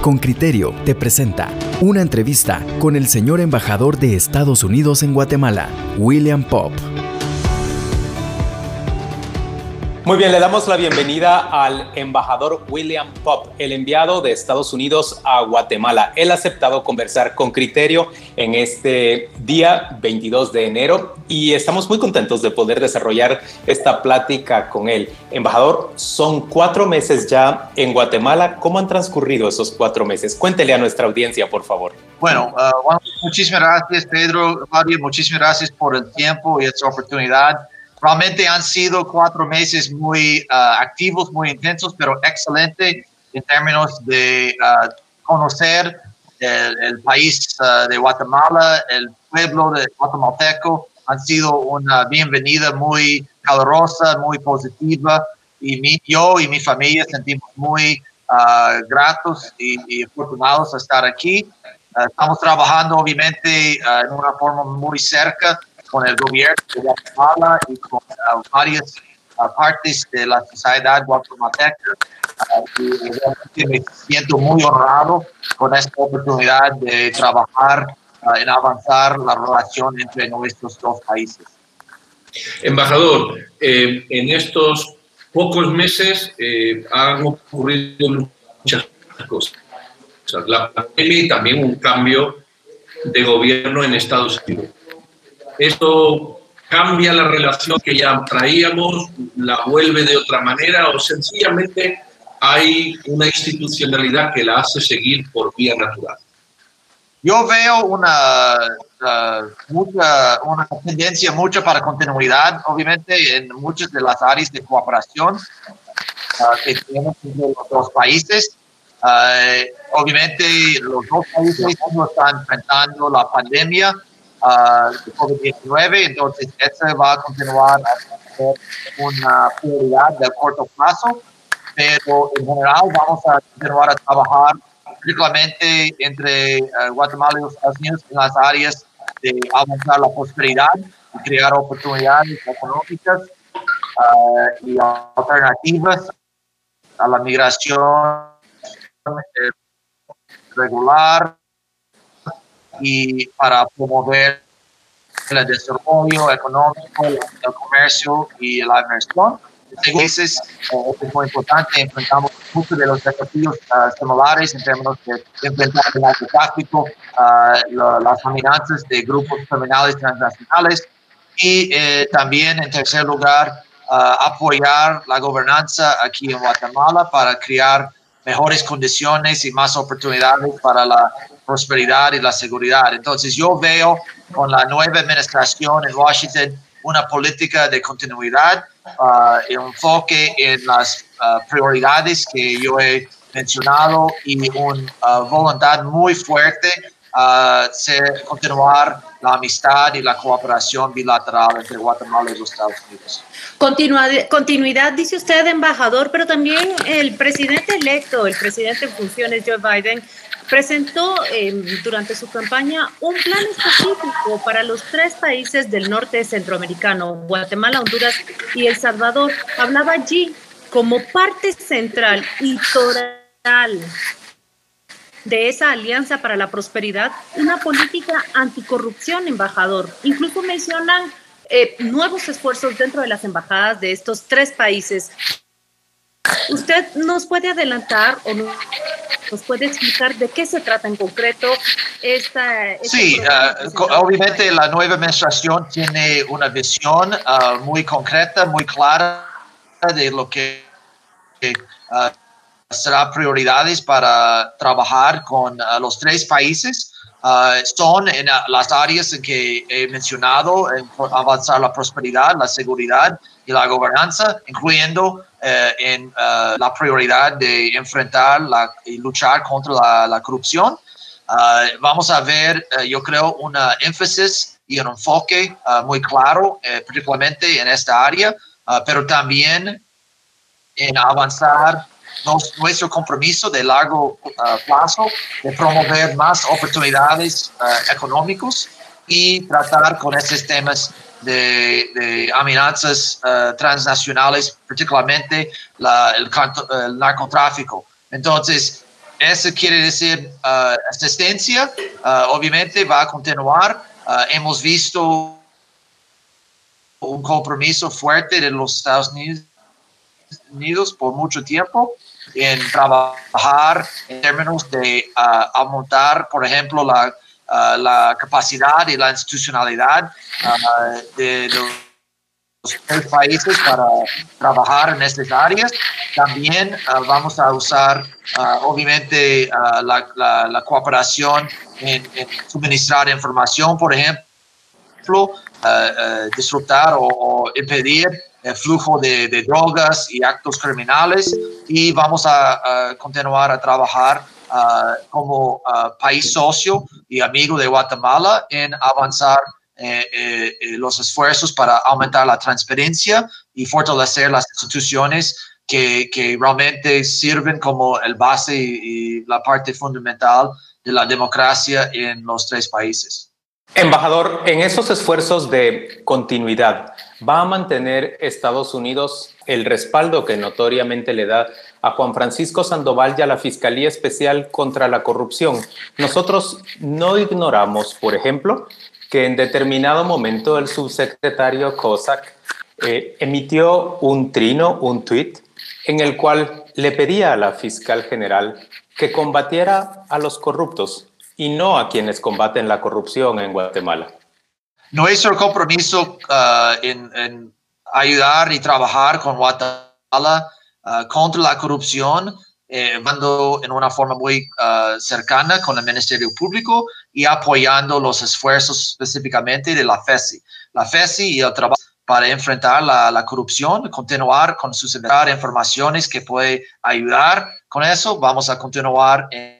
Con Criterio te presenta una entrevista con el señor embajador de Estados Unidos en Guatemala, William Pop. Muy bien, le damos la bienvenida al embajador William Pop, el enviado de Estados Unidos a Guatemala. Él ha aceptado conversar con criterio en este día 22 de enero y estamos muy contentos de poder desarrollar esta plática con él. Embajador, son cuatro meses ya en Guatemala. ¿Cómo han transcurrido esos cuatro meses? Cuéntele a nuestra audiencia, por favor. Bueno, uh, muchísimas gracias, Pedro. Mario, muchísimas gracias por el tiempo y esta oportunidad. Realmente han sido cuatro meses muy uh, activos, muy intensos, pero excelente en términos de uh, conocer el, país uh, de Guatemala, el pueblo de guatemalteco. Han sido una bienvenida muy calurosa, muy positiva y mi, yo y mi familia sentimos muy gratos y, y, afortunados de estar aquí. estamos trabajando obviamente en una forma muy cerca con el gobierno de Guatemala y con uh, varias uh, partes de la sociedad guatemalteca. Uh, me siento muy honrado con esta oportunidad de trabajar en avanzar la relación entre nuestros dos países. Embajador, eh, en estos pocos meses eh, han ocurrido muchas cosas. La pandemia y también un cambio de gobierno en Estados Unidos. ¿Esto cambia la relación que ya traíamos, la vuelve de otra manera o sencillamente hay una institucionalidad que la hace seguir por vía natural? Yo veo una, uh, mucha, una tendencia mucho para continuidad, obviamente, en muchas de las áreas de cooperación uh, que tenemos entre los dos países. Uh, obviamente, los dos países están enfrentando la pandemia uh, COVID-19, entonces eso va a continuar a ser una prioridad de corto plazo, pero en general vamos a continuar a trabajar particularmente entre uh, Guatemala y los Estados Unidos en las áreas de avanzar la prosperidad y crear oportunidades económicas uh, y alternativas a la migración eh, regular y para promover el desarrollo económico, el comercio y la inversión. Entonces, eh, es muy importante, enfrentamos muchos de los desafíos uh, similares en términos de enfrentar el narcotráfico, uh, las amenazas de grupos criminales transnacionales y eh, también, en tercer lugar, uh, apoyar la gobernanza aquí en Guatemala para crear mejores condiciones y más oportunidades para la prosperidad y la seguridad. Entonces yo veo con la nueva administración en Washington una política de continuidad uh, enfoque en las uh, prioridades que yo he mencionado y una uh, voluntad muy fuerte de continuar la amistad y la cooperación bilateral entre Guatemala y los Estados Unidos. continuidad, dice usted, embajador, pero también el presidente electo, el presidente en funciones, Joe Biden, presentó eh, durante su campaña un plan específico para los tres países del norte centroamericano, Guatemala, Honduras y El Salvador. Hablaba allí como parte central y total de esa alianza para la prosperidad, una política anticorrupción, embajador. Incluso mencionan eh, nuevos esfuerzos dentro de las embajadas de estos tres países. ¿Usted nos puede adelantar o nos puede explicar de qué se trata en concreto esta... Este sí, uh, obviamente la nueva administración tiene una visión uh, muy concreta, muy clara de lo que uh, será prioridades para trabajar con los tres países. son en las áreas en que he mencionado, en avanzar la prosperidad, la seguridad y la gobernanza, incluyendo eh, en eh, la prioridad de enfrentar la, y luchar contra la, corrupción. Eh, vamos a ver, yo creo, un énfasis y un enfoque muy claro, particularmente en esta área, pero también en avanzar nuestro compromiso de largo plazo de promover más oportunidades económicas y tratar con estos temas de, amenazas uh, transnacionales, particularmente el, narcotráfico. Entonces, eso quiere decir asistencia, obviamente va a continuar. hemos visto un compromiso fuerte de los Estados Unidos, por mucho tiempo en trabajar en términos de aumentar, por ejemplo, la Uh, la capacidad y la institucionalidad uh, de los países para trabajar en estas áreas. También uh, vamos a usar, obviamente, la, cooperación en, suministrar información, por ejemplo, disfrutar o, impedir el flujo de, drogas y actos criminales y vamos a continuar a trabajar Ah, como ah, país socio y amigo de Guatemala en avanzar eh, eh, eh, los esfuerzos para aumentar la transparencia y fortalecer las instituciones que, que realmente sirven como el base y, la parte fundamental de la democracia en los tres países. Embajador, en esos esfuerzos de continuidad, ¿va a mantener Estados Unidos el respaldo que notoriamente le da a Juan Francisco Sandoval y a la Fiscalía Especial contra la Corrupción. Nosotros no ignoramos, por ejemplo, que en determinado momento el subsecretario Cossack eh, emitió un trino, un tuit, en el cual le pedía a la fiscal general que combatiera a los corruptos y no a quienes combaten la corrupción en Guatemala. Nuestro compromiso uh, en, en ayudar y trabajar con Guatemala Uh, contra la corrupción, eh, en una forma muy uh, cercana con el Ministerio Público y apoyando los esfuerzos específicamente de la FESI. La FESI y el trabajo para enfrentar la, la corrupción, continuar con sus informaciones que puede ayudar con eso. Vamos a continuar en,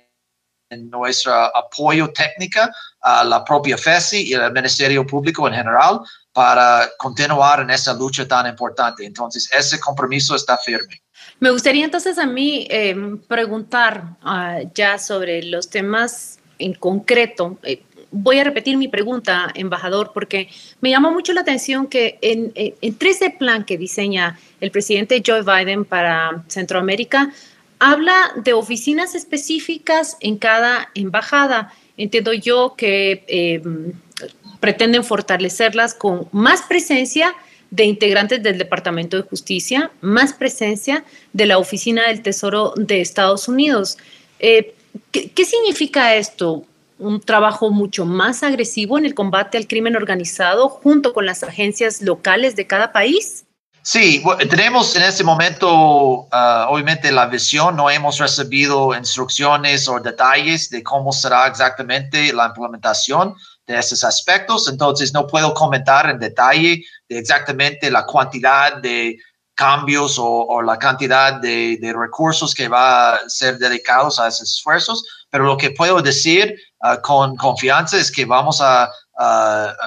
en nuestro apoyo técnico a la propia FESI y al Ministerio Público en general para continuar en esa lucha tan importante. Entonces, ese compromiso está firme. Me gustaría entonces a mí em, preguntar ah, ya sobre los temas en concreto. Eh, voy a repetir mi pregunta, embajador, porque me llamó mucho la atención que en, en, ese plan que diseña el presidente Joe Biden para Centroamérica, habla de oficinas específicas en cada embajada. Entiendo yo que em, pretenden fortalecerlas con más presencia de integrantes del Departamento de Justicia, más presencia de la Oficina del Tesoro de Estados Unidos. Eh, ¿qué, significa esto? un trabajo mucho más agresivo en el combate al crimen organizado junto con las agencias locales de cada país? Sí, tenemos en este momento, ah, obviamente, la visión, no hemos recibido instrucciones o detalles de cómo será exactamente la implementación, de esos aspectos, entonces no puedo comentar en detalle de exactamente la cantidad de cambios o, la cantidad de, recursos que va a ser dedicados a esos esfuerzos, pero lo que puedo decir ah, con confianza es que vamos a,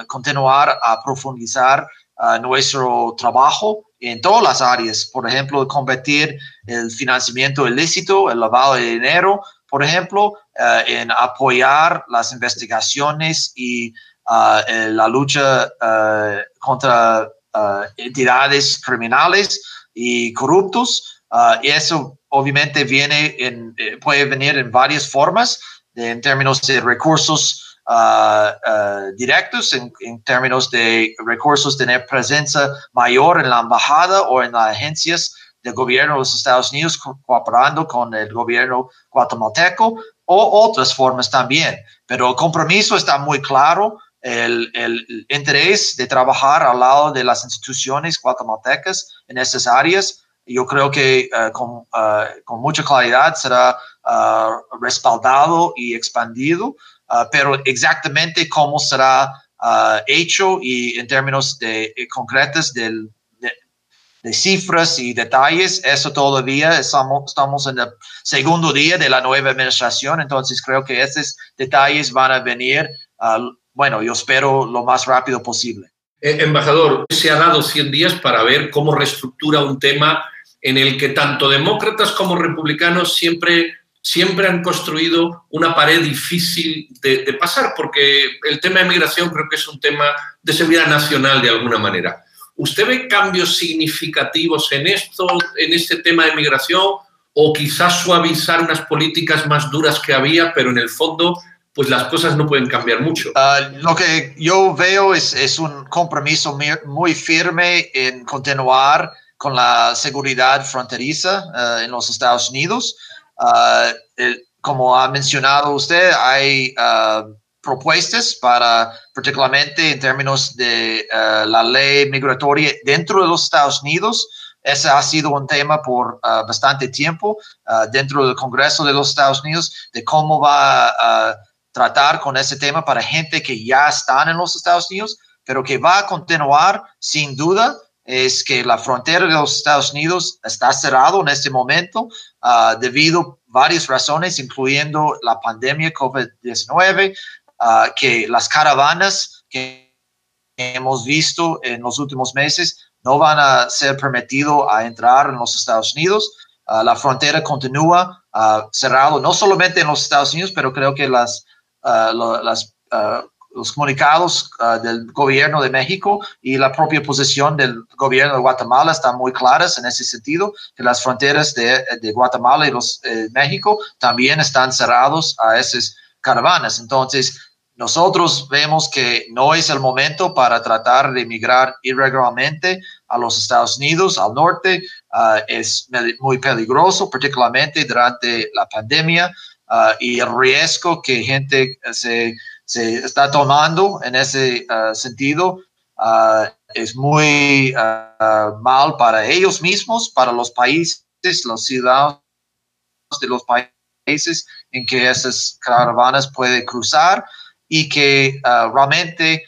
continuar a profundizar ah, nuestro trabajo en todas las áreas, por ejemplo, combatir el financiamiento ilícito, el lavado de dinero, por ejemplo, eh, en apoyar las investigaciones y eh, la lucha eh, contra entidades criminales y corruptos. y eso obviamente viene en, puede venir en varias formas, en términos de recursos directos, en, en, términos de recursos, tener presencia mayor en la embajada o en las agencias del gobierno de los Estados Unidos cooperando con el gobierno guatemalteco o otras formas también. Pero el compromiso está muy claro, el, el interés de trabajar al lado de las instituciones guatemaltecas en esas áreas. Yo creo que uh, con, uh, con, mucha claridad será uh, respaldado y expandido, pero exactamente cómo será hecho y en términos de, concretos del, de cifras y detalles. Eso todavía estamos, estamos en el segundo día de la nueva administración, entonces creo que esos detalles van a venir, bueno, yo espero lo más rápido posible. Eh, embajador, se ha dado 100 días para ver cómo reestructura un tema en el que tanto demócratas como republicanos siempre, siempre han construido una pared difícil de, pasar, porque el tema de migración creo que es un tema de seguridad nacional de alguna manera. ¿Usted ve cambios significativos en esto, en este tema de migración, o quizás suavizar unas políticas más duras que había, pero en el fondo pues las cosas no pueden cambiar mucho. Uh, lo que yo veo es, un compromiso muy firme en continuar con la seguridad fronteriza uh, en los Estados Unidos. Uh, el, como ha mencionado usted, hay propuestas para, particularmente en términos de la ley migratoria dentro de los Estados Unidos, ese ha sido un tema por uh, bastante tiempo uh, dentro del Congreso de los Estados Unidos, de cómo va a tratar con ese tema para gente que ya están en los Estados Unidos, pero que va a continuar sin duda es que la frontera de los Estados Unidos está cerrado en este momento uh, debido a varias razones, incluyendo la pandemia COVID-19, que las caravanas que hemos visto en los últimos meses no van a ser permitidos a entrar en los Estados Unidos. Uh, la frontera continúa uh, cerrado, no solamente en los Estados Unidos, pero creo que las, uh, las, los comunicados del gobierno de México y la propia posición del gobierno de Guatemala están muy claras en ese sentido, que las fronteras de, de Guatemala y los, eh, México también están cerrados a esas caravanas. Entonces, nosotros vemos que no es el momento para tratar de emigrar irregularmente a los Estados Unidos, al norte. Uh, es muy peligroso, particularmente durante la pandemia uh, y el riesgo que gente se, se está tomando en ese uh, sentido es muy mal para ellos mismos, para los países, los ciudadanos de los países en que esas caravanas pueden cruzar y que realmente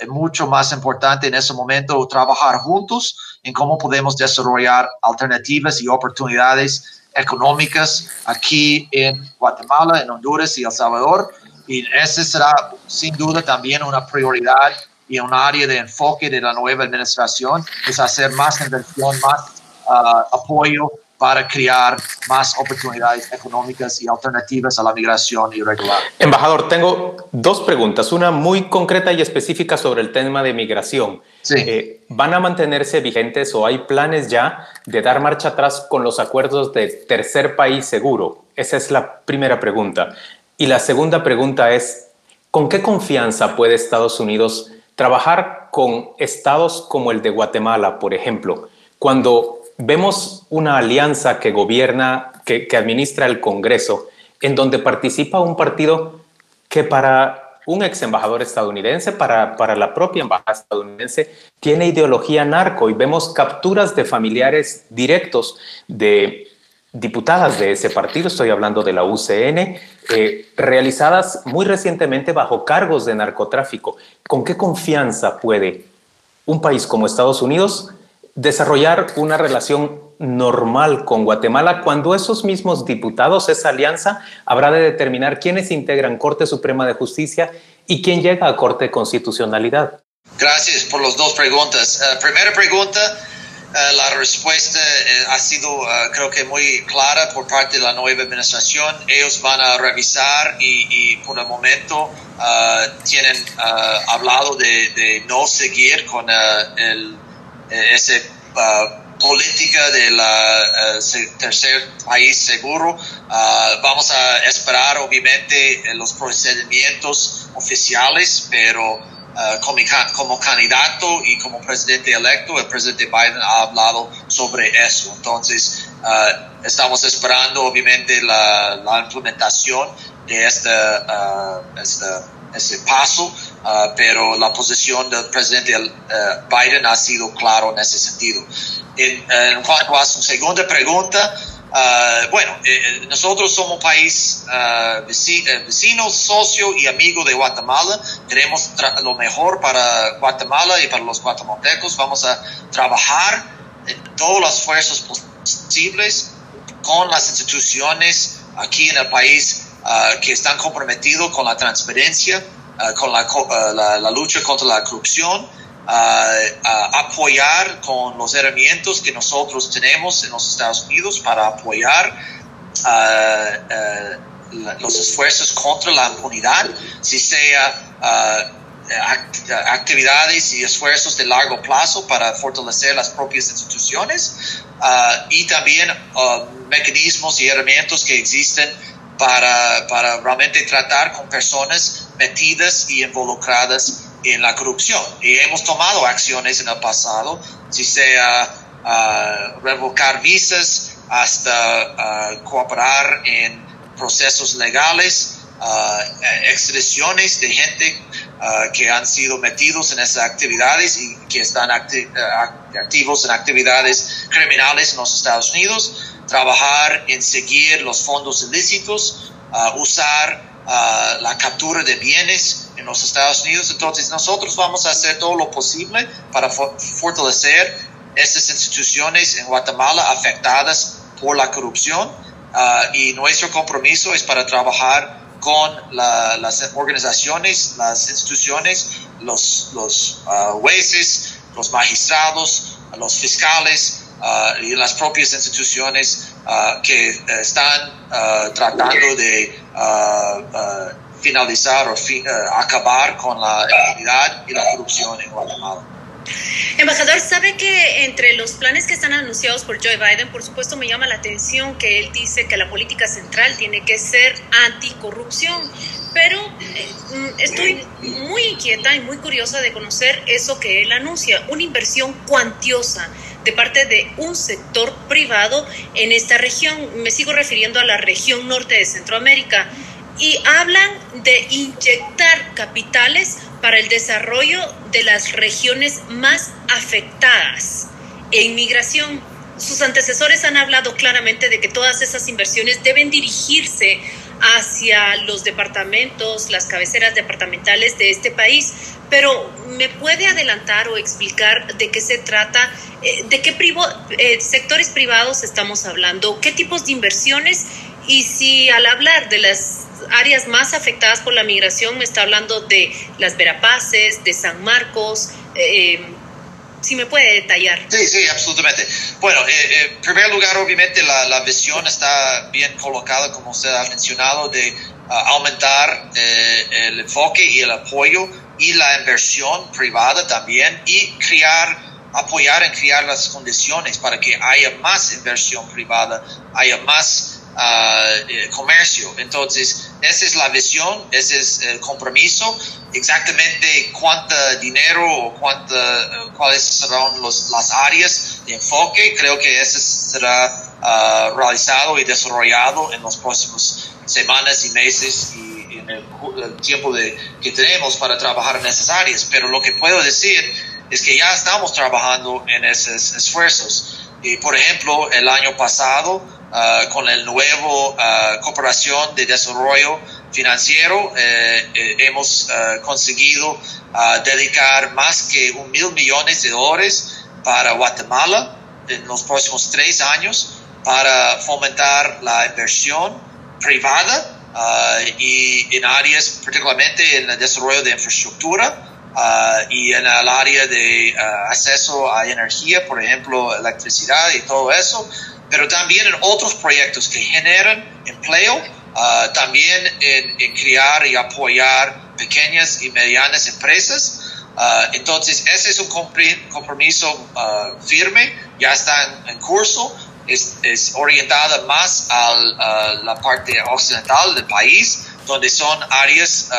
es mucho más importante en ese momento trabajar juntos en cómo podemos desarrollar alternativas y oportunidades económicas aquí en Guatemala, en Honduras y El Salvador. Y ese será sin duda también una prioridad y un área de enfoque de la nueva administración, es hacer más inversión, más uh, apoyo para crear más oportunidades económicas y alternativas a la migración irregular. Embajador, tengo dos preguntas, una muy concreta y específica sobre el tema de migración. Sí. Eh, ¿Van a mantenerse vigentes o hay planes ya de dar marcha atrás con los acuerdos de tercer país seguro? Esa es la primera pregunta. Y la segunda pregunta es, ¿con qué confianza puede Estados Unidos trabajar con estados como el de Guatemala, por ejemplo, cuando vemos una alianza que gobierna, que, administra el Congreso, en donde participa un partido que para un ex embajador estadounidense, para, para la propia embajada estadounidense, tiene ideología narco y vemos capturas de familiares directos de diputadas de ese partido, estoy hablando de la UCN, eh, realizadas muy recientemente bajo cargos de narcotráfico. ¿Con qué confianza puede un país como Estados Unidos desarrollar una relación normal con Guatemala cuando esos mismos diputados, esa alianza, habrá de determinar quiénes integran Corte Suprema de Justicia y quién llega a Corte de Constitucionalidad. Gracias por las dos preguntas. Uh, primera pregunta, uh, la respuesta uh, ha sido creo que muy clara por parte de la nueva administración. Ellos van a revisar y, por el momento tienen hablado de, no seguir con el eh, esa uh, política de la uh, tercer país seguro. Uh, vamos a esperar obviamente los procedimientos oficiales, pero como, como, candidato y como presidente electo, el presidente Biden ha hablado sobre eso. Entonces, estamos esperando obviamente la, la implementación de esta, esta ese paso, uh, pero la posición del presidente uh, Biden ha sido claro en ese sentido. En, en cuanto a su segunda pregunta, uh, bueno, eh, eh, nosotros somos país vecino, socio y amigo de Guatemala. Queremos lo mejor para Guatemala y para los guatemaltecos. Vamos a trabajar en todas las fuerzas posibles con las instituciones aquí en el país Uh, que están comprometidos con la transparencia, uh, con uh, la, lucha contra la corrupción, apoyar con los herramientas que nosotros tenemos en los Estados Unidos para apoyar los esfuerzos contra la impunidad, si sea actividades y esfuerzos de largo plazo para fortalecer las propias instituciones y también mecanismos y herramientas que existen para, para realmente tratar con personas metidas y involucradas en la corrupción. Y hemos tomado acciones en el pasado, si sea uh, revocar visas hasta uh, cooperar en procesos legales, uh, extradiciones de gente que han sido metidos en esas actividades y que están activos en actividades criminales en los Estados Unidos, trabajar en seguir los fondos ilícitos, usar la captura de bienes en los Estados Unidos. Entonces nosotros vamos a hacer todo lo posible para fortalecer estas instituciones en Guatemala afectadas por la corrupción uh, y nuestro compromiso es para trabajar con las organizaciones, las instituciones, los, los uh, jueces, los magistrados, los fiscales uh, y las propias instituciones que están tratando de finalizar o acabar con la impunidad y la corrupción en Guatemala. Embajador, sabe que entre los planes que están anunciados por Joe Biden, por supuesto me llama la atención que él dice que la política central tiene que ser anticorrupción, pero eh, estoy muy inquieta y muy curiosa de conocer eso que él anuncia, una inversión cuantiosa de parte de un sector privado en esta región. Me sigo refiriendo a la región norte de Centroamérica y hablan de inyectar capitales para el desarrollo de las regiones más afectadas en migración. Sus antecesores han hablado claramente de que todas esas inversiones deben dirigirse hacia los departamentos, las cabeceras departamentales de este país. Pero, ¿me puede adelantar o explicar de qué se trata? Eh, ¿De qué eh, sectores privados estamos hablando? ¿Qué tipos de inversiones? Y si al hablar de las áreas más afectadas por la migración, me está hablando de las Verapaces, de San Marcos. Eh, si me puede detallar. Sí, sí, absolutamente. Bueno, eh, eh, en primer lugar, obviamente la, visión está bien colocada, como usted ha mencionado, de ah, aumentar el enfoque y el apoyo y la inversión privada también y crear apoyar en crear las condiciones para que haya más inversión privada, haya más uh, comercio. Entonces, esa es la visión, ese es el compromiso. Exactamente cuánto dinero o cuánta, eh, cuáles serán los, las áreas de enfoque, creo que eso será uh, realizado y desarrollado en los próximos semanas y meses y en el, el tiempo de, que tenemos para trabajar en esas áreas. Pero lo que puedo decir es que ya estamos trabajando en esos esfuerzos. Y, por ejemplo, el año pasado Ah, con el nuevo uh, cooperación de desarrollo financiero eh, eh, hemos uh, conseguido dedicar más que un mil millones de dólares para Guatemala en los próximos tres años para fomentar la inversión privada y en áreas particularmente en el desarrollo de infraestructura y en el área de acceso a energía, por ejemplo, electricidad y todo eso, pero también en otros proyectos que generan empleo, ah, también en, crear y apoyar pequeñas y medianas empresas. Uh, entonces, ese es un compromiso uh, firme, ya está en, curso, es, es, orientada más a la parte occidental del país, donde son áreas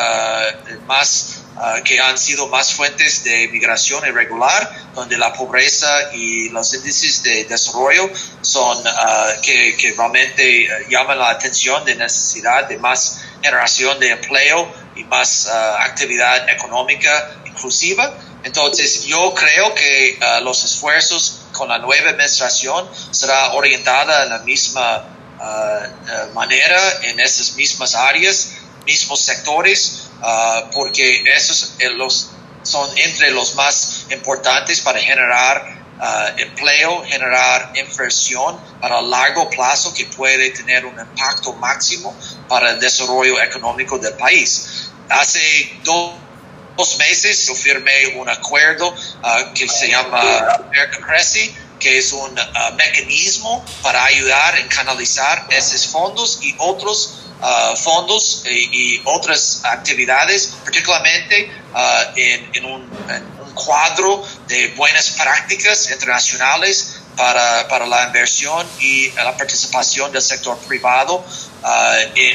más Ah, que han sido más fuentes de migración irregular, donde la pobreza y los índices de desarrollo son uh, que, que, realmente ah, llaman la atención de necesidad de más generación de empleo y más actividad económica inclusiva. Entonces, yo creo que los esfuerzos con la nueva administración será orientada en la misma manera, en esas mismas áreas, mismos sectores, Ah, porque esos eh, son entre los más importantes para generar ah, empleo, generar inversión para largo plazo que puede tener un impacto máximo para el desarrollo económico del país. Hace dos, meses yo firmé un acuerdo ah, que se llama American Cressy, que es un mecanismo para ayudar en canalizar esos fondos y otros Uh, fondos y, otras actividades, particularmente uh, en, un, cuadro de buenas prácticas internacionales para, para, la inversión y la participación del sector privado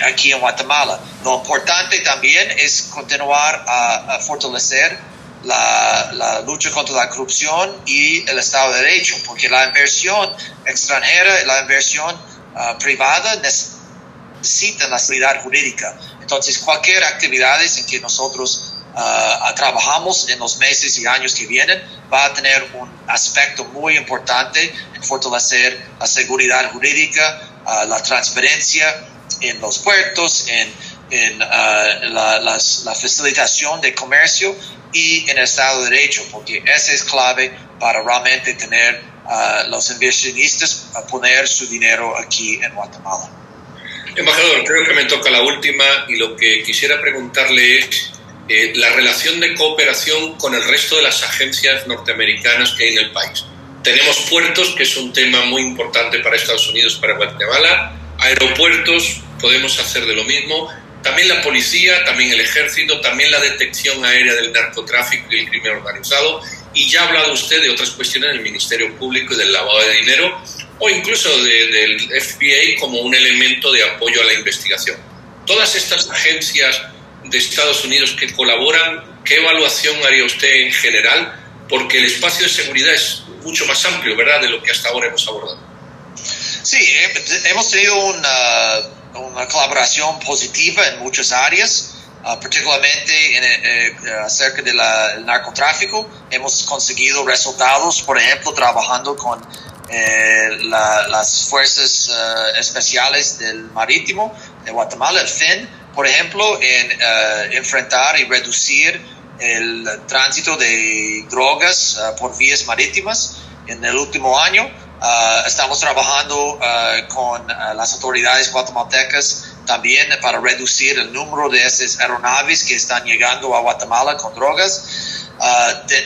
aquí en Guatemala. Lo importante también es continuar a fortalecer la, lucha contra la corrupción y el Estado de Derecho, porque la inversión extranjera y la inversión uh, privada necesitan la seguridad jurídica. Entonces, cualquier actividad en que nosotros uh, trabajamos en los meses y años que vienen va a tener un aspecto muy importante en fortalecer la seguridad jurídica, la transparencia en los puertos, en, la, la facilitación de comercio y en el Estado de Derecho, porque esa es clave para realmente tener a los inversionistas a poner su dinero aquí en Guatemala. Embajador, creo que me toca la última y lo que quisiera preguntarle es eh, la relación de cooperación con el resto de las agencias norteamericanas que hay en el país. Tenemos puertos, que es un tema muy importante para Estados Unidos, para Guatemala, aeropuertos, podemos hacer de lo mismo, también la policía, también el ejército, también la detección aérea del narcotráfico y el crimen organizado. Y ya ha hablado usted de otras cuestiones del Ministerio Público y del lavado de dinero, o incluso del FBI como un elemento de apoyo a la investigación. Todas estas agencias de Estados Unidos que colaboran, ¿qué evaluación haría usted en general? Porque el espacio de seguridad es mucho más amplio, ¿verdad?, de lo que hasta ahora hemos abordado. Sí, hemos tenido una una colaboración positiva en muchas áreas, ah, particularmente en, eh, eh, acerca del narcotráfico. Hemos conseguido resultados, por ejemplo, trabajando con eh, las fuerzas especiales del marítimo de Guatemala, el FIN, por ejemplo, en enfrentar y reducir el tránsito de drogas por vías marítimas en el último año. Uh, estamos trabajando uh, con uh, las autoridades guatemaltecas también para reducir el número de esas aeronaves que están llegando a Guatemala con drogas.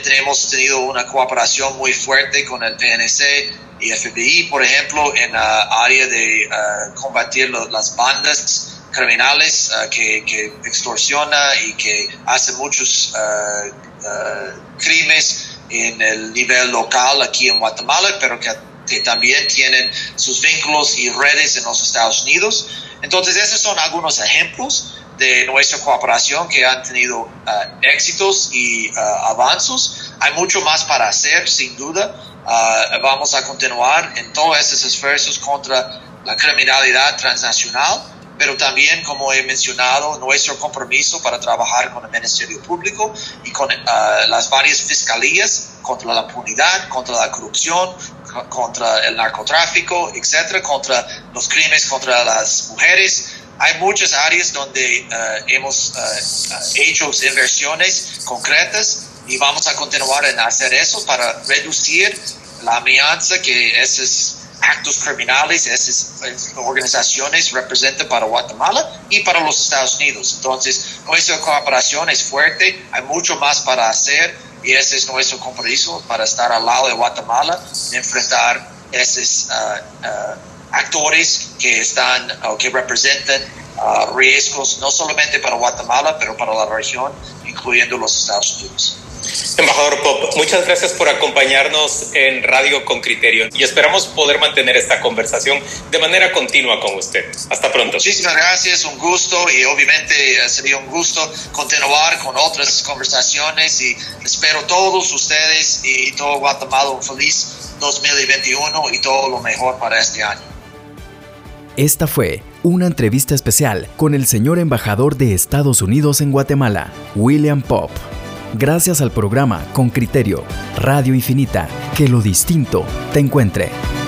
tenemos tenido una cooperación muy fuerte con el PNC y FBI, por ejemplo, en la área de combatir las bandas criminales que, que extorsiona y que hacen muchos crímenes en el nivel local aquí en Guatemala, pero que que también tienen sus vínculos y redes en los Estados Unidos. Entonces, esos son algunos ejemplos de nuestra cooperación que han tenido uh, éxitos y uh, avances. Hay mucho más para hacer, sin duda. Uh, vamos a continuar en todos esos esfuerzos contra la criminalidad transnacional, pero también, como he mencionado, nuestro compromiso para trabajar con el Ministerio Público y con las varias fiscalías contra la impunidad, contra la corrupción, contra el narcotráfico, etcétera, contra los crímenes contra las mujeres. Hay muchas áreas donde eh, hemos eh, hecho inversiones concretas y vamos a continuar en hacer eso para reducir la amenaza que esos actos criminales, esas organizaciones representan para Guatemala y para los Estados Unidos. Entonces, nuestra cooperación es fuerte, hay mucho más para hacer y ese es nuestro compromiso para estar al lado de Guatemala, enfrentar esos uh, actores que están o que representan riesgos no solamente para Guatemala, pero para la región, incluyendo los Estados Unidos. Embajador Pop, muchas gracias por acompañarnos en Radio con Criterio y esperamos poder mantener esta conversación de manera continua con usted. Hasta pronto. Muchísimas gracias, un gusto y obviamente sería un gusto continuar con otras conversaciones y espero todos ustedes y todo Guatemala un feliz 2021 y todo lo mejor para este año. Esta fue una entrevista especial con el señor embajador de Estados Unidos en Guatemala, William Pop. Gracias al programa Con Criterio, Radio Infinita, que lo distinto te encuentre.